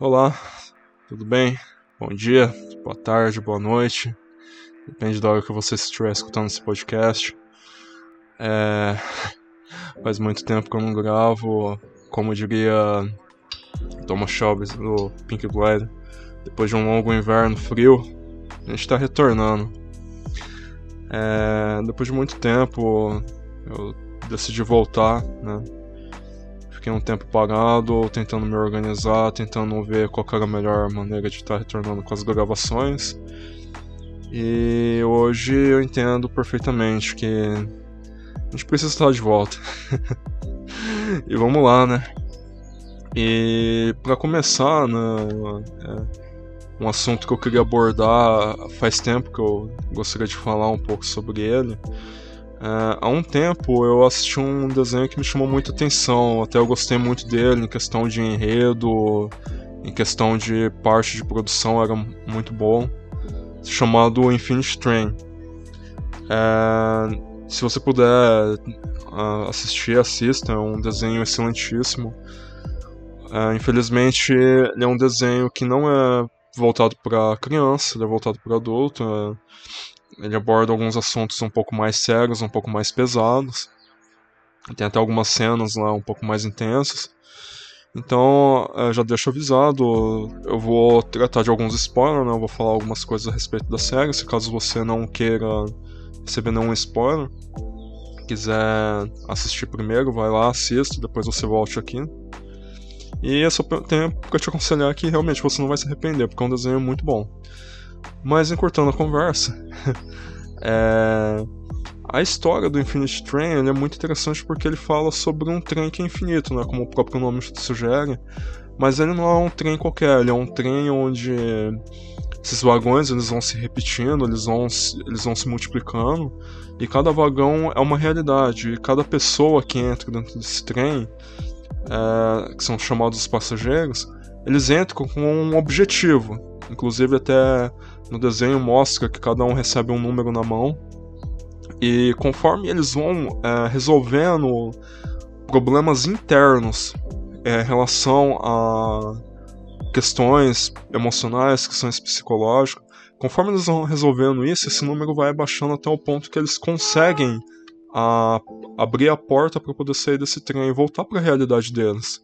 Olá, tudo bem? Bom dia, boa tarde, boa noite. Depende da hora que você estiver escutando esse podcast. É... Faz muito tempo que eu não gravo, como diria Thomas Shelby do Pink Floyd. Depois de um longo inverno frio, a gente está retornando. É... Depois de muito tempo, eu decidi voltar, né? Fiquei um tempo parado, tentando me organizar, tentando ver qual era a melhor maneira de estar retornando com as gravações. E hoje eu entendo perfeitamente que a gente precisa estar de volta. e vamos lá, né? E para começar, né, é um assunto que eu queria abordar faz tempo que eu gostaria de falar um pouco sobre ele. Uh, há um tempo eu assisti um desenho que me chamou muita atenção, até eu gostei muito dele em questão de enredo, em questão de parte de produção era muito bom, chamado Infinite Train. Uh, se você puder uh, assistir, assista, é um desenho excelentíssimo. infelizmente, ele é um desenho que não é voltado para criança, ele é voltado para adulto. Ele aborda alguns assuntos um pouco mais sérios, um pouco mais pesados. Tem até algumas cenas lá um pouco mais intensas. Então, é, já deixo avisado, eu vou tratar de alguns spoilers, né? Eu vou falar algumas coisas a respeito da série, se caso você não queira receber nenhum spoiler, quiser assistir primeiro, vai lá, assista, depois você volte aqui. E eu só tenho pra te aconselhar que realmente você não vai se arrepender, porque é um desenho muito bom. Mas encurtando a conversa, é... a história do Infinite Train é muito interessante porque ele fala sobre um trem que é infinito, né, como o próprio nome sugere. Mas ele não é um trem qualquer, ele é um trem onde esses vagões eles vão se repetindo, eles vão, eles vão se multiplicando, e cada vagão é uma realidade, e cada pessoa que entra dentro desse trem, é, que são chamados os passageiros, eles entram com um objetivo. Inclusive até no desenho mostra que cada um recebe um número na mão. E conforme eles vão é, resolvendo problemas internos é, em relação a questões emocionais, questões psicológicas, conforme eles vão resolvendo isso, esse número vai abaixando até o ponto que eles conseguem a, abrir a porta para poder sair desse trem e voltar para a realidade deles.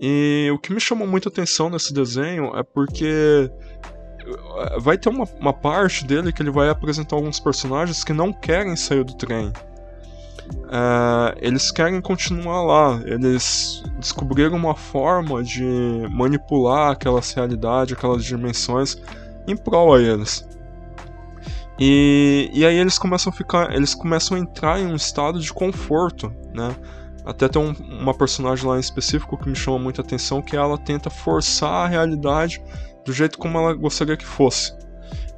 E o que me chamou muita atenção nesse desenho é porque eh, vai ter uma, uma parte dele que ele vai apresentar alguns personagens que não querem sair do trem. Uh, eles querem continuar lá, eles descobriram uma forma de manipular aquelas realidades, aquelas dimensões em prol a eles. E, e aí eles começam a ficar, eles começam a entrar em um estado de conforto, né? Até tem um, uma personagem lá em específico que me chama muita atenção, que ela tenta forçar a realidade do jeito como ela gostaria que fosse.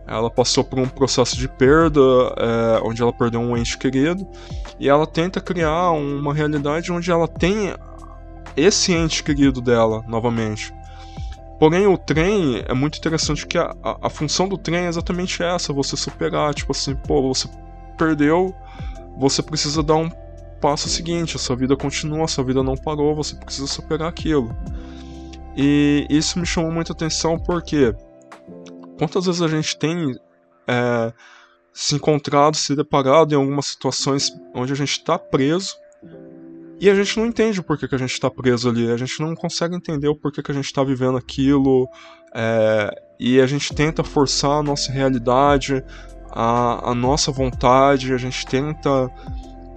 Ela passou por um processo de perda, é, onde ela perdeu um ente querido, e ela tenta criar uma realidade onde ela tem esse ente querido dela novamente. Porém, o trem é muito interessante que a, a, a função do trem é exatamente essa: você superar. Tipo assim, pô, você perdeu, você precisa dar um passo seguinte, a sua vida continua, a sua vida não parou, você precisa superar aquilo. E isso me chamou muita atenção porque quantas vezes a gente tem é, se encontrado, se deparado em algumas situações onde a gente está preso e a gente não entende o porquê que a gente está preso ali, a gente não consegue entender o porquê que a gente está vivendo aquilo, é, e a gente tenta forçar a nossa realidade, a, a nossa vontade, a gente tenta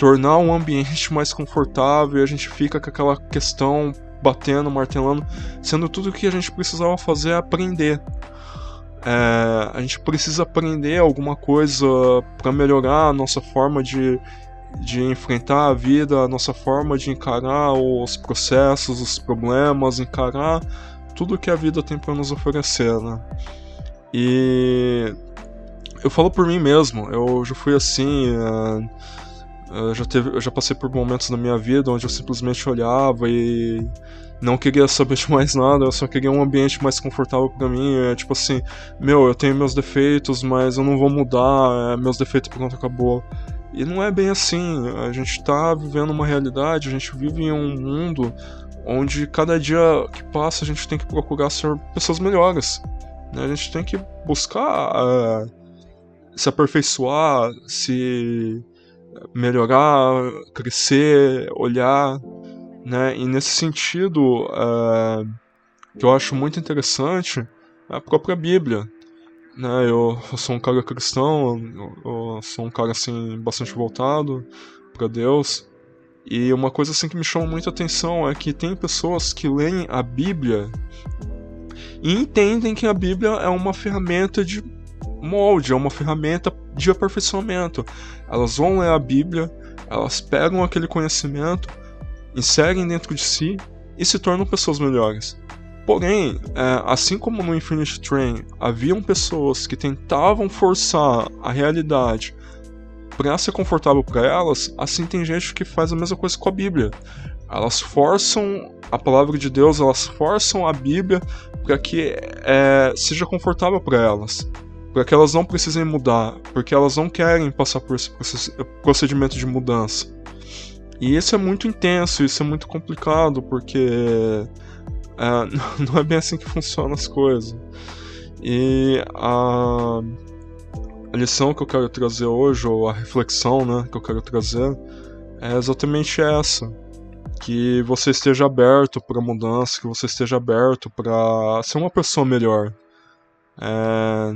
tornar um ambiente mais confortável e a gente fica com aquela questão batendo, martelando, sendo tudo que a gente precisava fazer é aprender. É, a gente precisa aprender alguma coisa para melhorar a nossa forma de, de enfrentar a vida, a nossa forma de encarar os processos, os problemas, encarar tudo que a vida tem para nos oferecer, né? E eu falo por mim mesmo, eu já fui assim. É, eu já, teve, eu já passei por momentos na minha vida onde eu simplesmente olhava e não queria saber de mais nada, eu só queria um ambiente mais confortável para mim. É tipo assim, meu, eu tenho meus defeitos, mas eu não vou mudar, é, meus defeitos pronto, acabou. E não é bem assim, a gente tá vivendo uma realidade, a gente vive em um mundo onde cada dia que passa a gente tem que procurar ser pessoas melhores. Né? A gente tem que buscar uh, se aperfeiçoar, se melhorar, crescer, olhar, né? E nesse sentido, uh, que eu acho muito interessante, é a própria Bíblia. Né? Eu, eu sou um cara cristão, eu, eu sou um cara assim bastante voltado para Deus. E uma coisa assim que me chama muita atenção é que tem pessoas que leem a Bíblia e entendem que a Bíblia é uma ferramenta de molde, é uma ferramenta de aperfeiçoamento. Elas vão ler a Bíblia, elas pegam aquele conhecimento, inserem dentro de si e se tornam pessoas melhores. Porém, é, assim como no Infinite Train, haviam pessoas que tentavam forçar a realidade para ser confortável para elas, assim tem gente que faz a mesma coisa com a Bíblia. Elas forçam a palavra de Deus, elas forçam a Bíblia para que é, seja confortável para elas, para que elas não precisem mudar, porque elas não querem passar por esse procedimento de mudança. E isso é muito intenso, isso é muito complicado, porque é, não é bem assim que funcionam as coisas. E a a lição que eu quero trazer hoje, ou a reflexão né, que eu quero trazer, é exatamente essa. Que você esteja aberto para mudança, que você esteja aberto para ser uma pessoa melhor. É,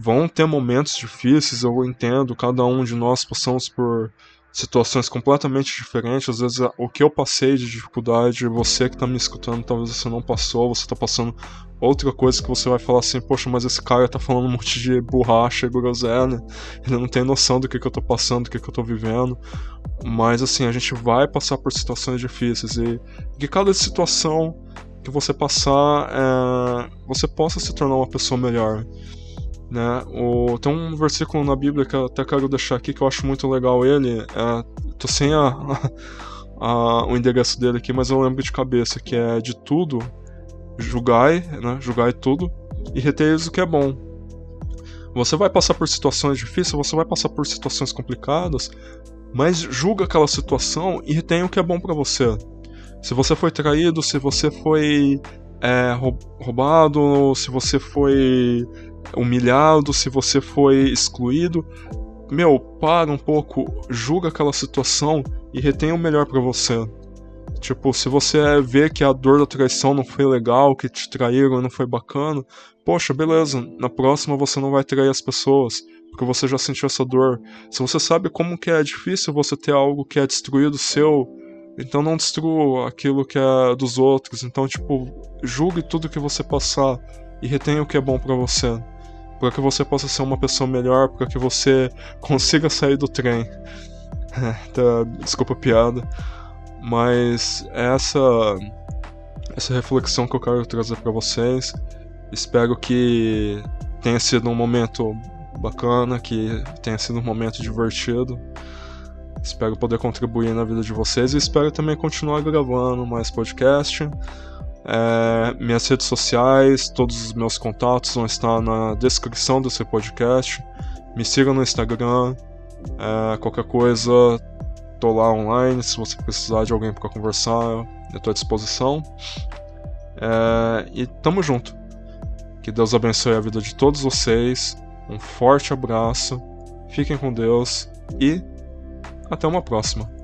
vão ter momentos difíceis, eu entendo, cada um de nós passamos por situações completamente diferentes. Às vezes, o que eu passei de dificuldade, você que está me escutando, talvez você não passou, você está passando outra coisa que você vai falar assim: Poxa, mas esse cara tá falando um monte de borracha e groselha, ele não tem noção do que, que eu tô passando, do que, que eu tô vivendo. Mas, assim, a gente vai passar por situações difíceis e que cada situação que você passar, é, você possa se tornar uma pessoa melhor. Né? O, tem um versículo na Bíblia que eu até quero deixar aqui que eu acho muito legal ele. É, tô sem a, a, o endereço dele aqui, mas eu lembro de cabeça que é de tudo, julgai, né? Julgai tudo e reteis o que é bom. Você vai passar por situações difíceis, você vai passar por situações complicadas, mas julga aquela situação e retém o que é bom para você. Se você foi traído, se você foi é, roubado, se você foi humilhado, se você foi excluído, meu, para um pouco, julga aquela situação e retém o melhor para você. Tipo, se você vê que a dor da traição não foi legal, que te traíram não foi bacana, poxa, beleza, na próxima você não vai trair as pessoas, porque você já sentiu essa dor. Se você sabe como que é difícil você ter algo que é destruído seu, então não destrua aquilo que é dos outros. Então, tipo, julgue tudo que você passar e retenha o que é bom para você para que você possa ser uma pessoa melhor, para que você consiga sair do trem. tá, desculpa a piada, mas essa essa reflexão que eu quero trazer para vocês. Espero que tenha sido um momento bacana, que tenha sido um momento divertido. Espero poder contribuir na vida de vocês e espero também continuar gravando mais podcast. É, minhas redes sociais, todos os meus contatos vão estar na descrição desse podcast. Me sigam no Instagram. É, qualquer coisa, tô lá online. Se você precisar de alguém para conversar, eu tô à disposição. É, e tamo junto. Que Deus abençoe a vida de todos vocês. Um forte abraço. Fiquem com Deus e até uma próxima.